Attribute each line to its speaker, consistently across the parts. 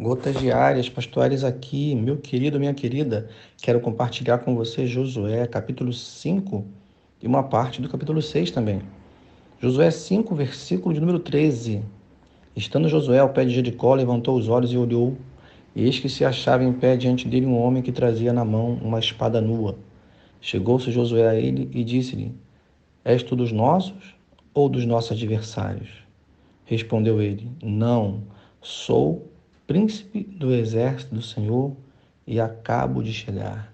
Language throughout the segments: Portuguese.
Speaker 1: Gotas diárias, pastores aqui, meu querido, minha querida, quero compartilhar com você Josué, capítulo 5 e uma parte do capítulo 6 também. Josué 5, versículo de número 13. Estando Josué ao pé de Jericó, levantou os olhos e olhou, e eis que se achava em pé diante dele um homem que trazia na mão uma espada nua. Chegou-se Josué a ele e disse-lhe: És tu dos nossos ou dos nossos adversários? Respondeu ele: Não, sou príncipe do exército do Senhor e acabo de chegar.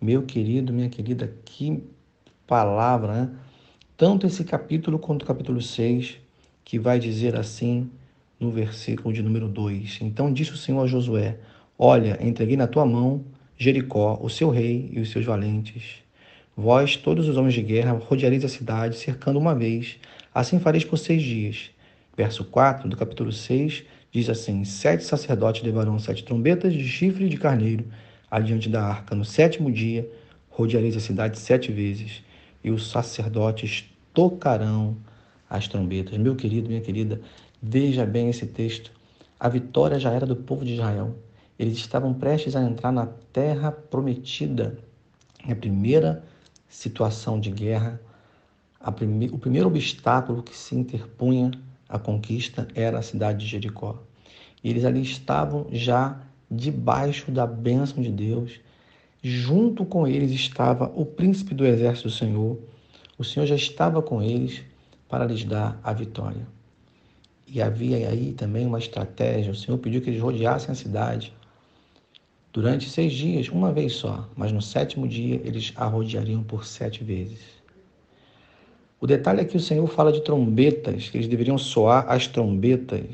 Speaker 1: Meu querido, minha querida, que palavra, né? Tanto esse capítulo quanto o capítulo 6, que vai dizer assim no versículo de número 2. Então disse o Senhor a Josué: Olha, entreguei na tua mão Jericó, o seu rei e os seus valentes. Vós, todos os homens de guerra, rodeareis a cidade, cercando uma vez. Assim fareis por seis dias. Verso 4 do capítulo 6 Diz assim: Sete sacerdotes levarão sete trombetas de chifre de carneiro adiante da arca. No sétimo dia, rodeareis a cidade sete vezes, e os sacerdotes tocarão as trombetas. Meu querido, minha querida, veja bem esse texto. A vitória já era do povo de Israel. Eles estavam prestes a entrar na terra prometida. A primeira situação de guerra, prime... o primeiro obstáculo que se interpunha a conquista era a cidade de Jericó. E eles ali estavam já debaixo da bênção de Deus. Junto com eles estava o príncipe do exército do Senhor. O Senhor já estava com eles para lhes dar a vitória. E havia aí também uma estratégia. O Senhor pediu que eles rodeassem a cidade durante seis dias, uma vez só, mas no sétimo dia eles a rodeariam por sete vezes. O detalhe é que o Senhor fala de trombetas, que eles deveriam soar as trombetas.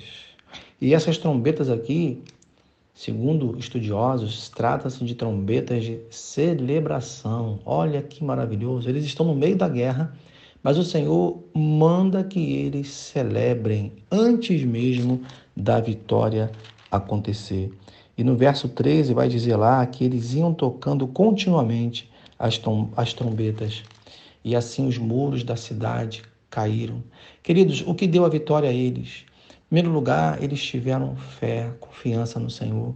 Speaker 1: E essas trombetas aqui, segundo estudiosos, trata-se de trombetas de celebração. Olha que maravilhoso! Eles estão no meio da guerra, mas o Senhor manda que eles celebrem antes mesmo da vitória acontecer. E no verso 13 vai dizer lá que eles iam tocando continuamente as, as trombetas e assim os muros da cidade caíram. Queridos, o que deu a vitória a eles? Em primeiro lugar, eles tiveram fé, confiança no Senhor,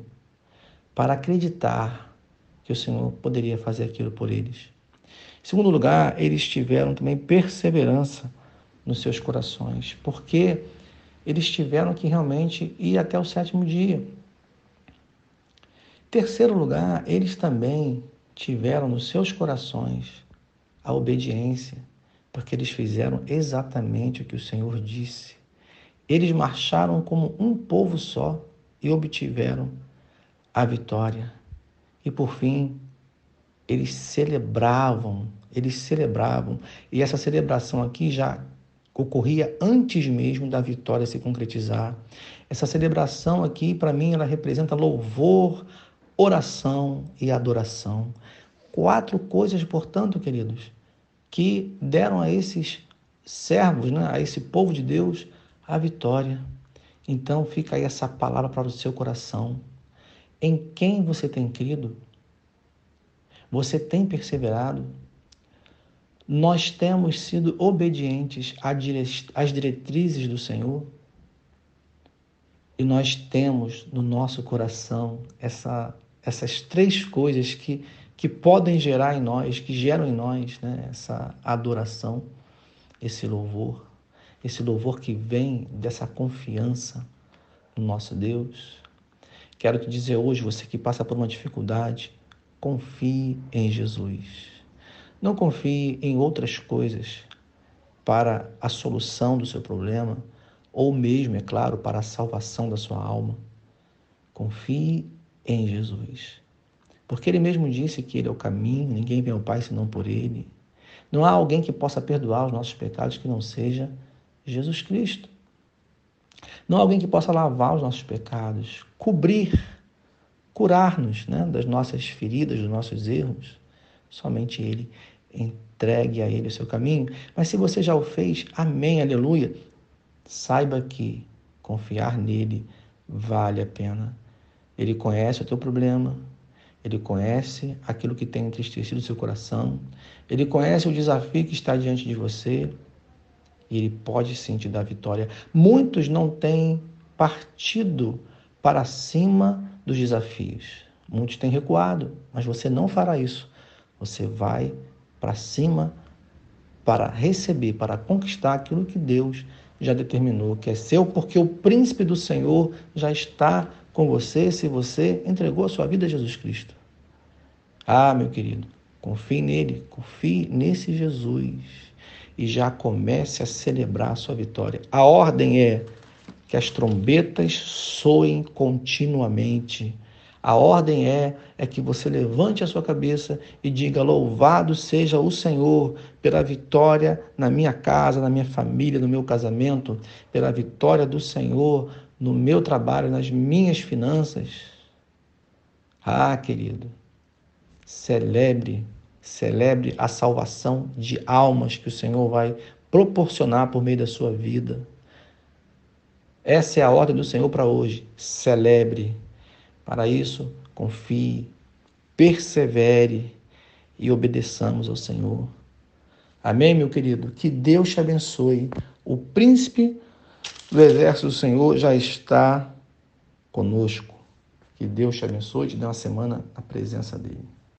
Speaker 1: para acreditar que o Senhor poderia fazer aquilo por eles. Em segundo lugar, eles tiveram também perseverança nos seus corações, porque eles tiveram que realmente ir até o sétimo dia. Em terceiro lugar, eles também tiveram nos seus corações a obediência, porque eles fizeram exatamente o que o Senhor disse. Eles marcharam como um povo só e obtiveram a vitória. E por fim, eles celebravam, eles celebravam, e essa celebração aqui já ocorria antes mesmo da vitória se concretizar. Essa celebração aqui, para mim, ela representa louvor, oração e adoração. Quatro coisas, portanto, queridos, que deram a esses servos, né, a esse povo de Deus, a vitória. Então fica aí essa palavra para o seu coração. Em quem você tem crido? Você tem perseverado? Nós temos sido obedientes às diretrizes do Senhor? E nós temos no nosso coração essa, essas três coisas que que podem gerar em nós, que geram em nós né, essa adoração, esse louvor, esse louvor que vem dessa confiança no nosso Deus. Quero te dizer hoje, você que passa por uma dificuldade, confie em Jesus. Não confie em outras coisas para a solução do seu problema, ou mesmo, é claro, para a salvação da sua alma. Confie em Jesus. Porque ele mesmo disse que ele é o caminho, ninguém vem ao Pai senão por ele. Não há alguém que possa perdoar os nossos pecados que não seja Jesus Cristo. Não há alguém que possa lavar os nossos pecados, cobrir, curar-nos né, das nossas feridas, dos nossos erros. Somente Ele. Entregue a Ele o seu caminho. Mas se você já o fez, amém, aleluia. Saiba que confiar nele vale a pena. Ele conhece o teu problema, ele conhece aquilo que tem entristecido seu coração. Ele conhece o desafio que está diante de você. E ele pode sim te dar vitória. Muitos não têm partido para cima dos desafios. Muitos têm recuado, mas você não fará isso. Você vai para cima para receber, para conquistar aquilo que Deus já determinou que é seu, porque o príncipe do Senhor já está com você se você entregou a sua vida a Jesus Cristo. Ah, meu querido, confie nele, confie nesse Jesus e já comece a celebrar a sua vitória. A ordem é que as trombetas soem continuamente. A ordem é é que você levante a sua cabeça e diga: Louvado seja o Senhor pela vitória na minha casa, na minha família, no meu casamento, pela vitória do Senhor no meu trabalho, nas minhas finanças. Ah, querido, celebre, celebre a salvação de almas que o Senhor vai proporcionar por meio da sua vida. Essa é a ordem do Senhor para hoje. Celebre. Para isso, confie, persevere e obedeçamos ao Senhor. Amém, meu querido? Que Deus te abençoe. O príncipe do exército do Senhor já está conosco. Que Deus te abençoe e te dê uma semana na presença dele.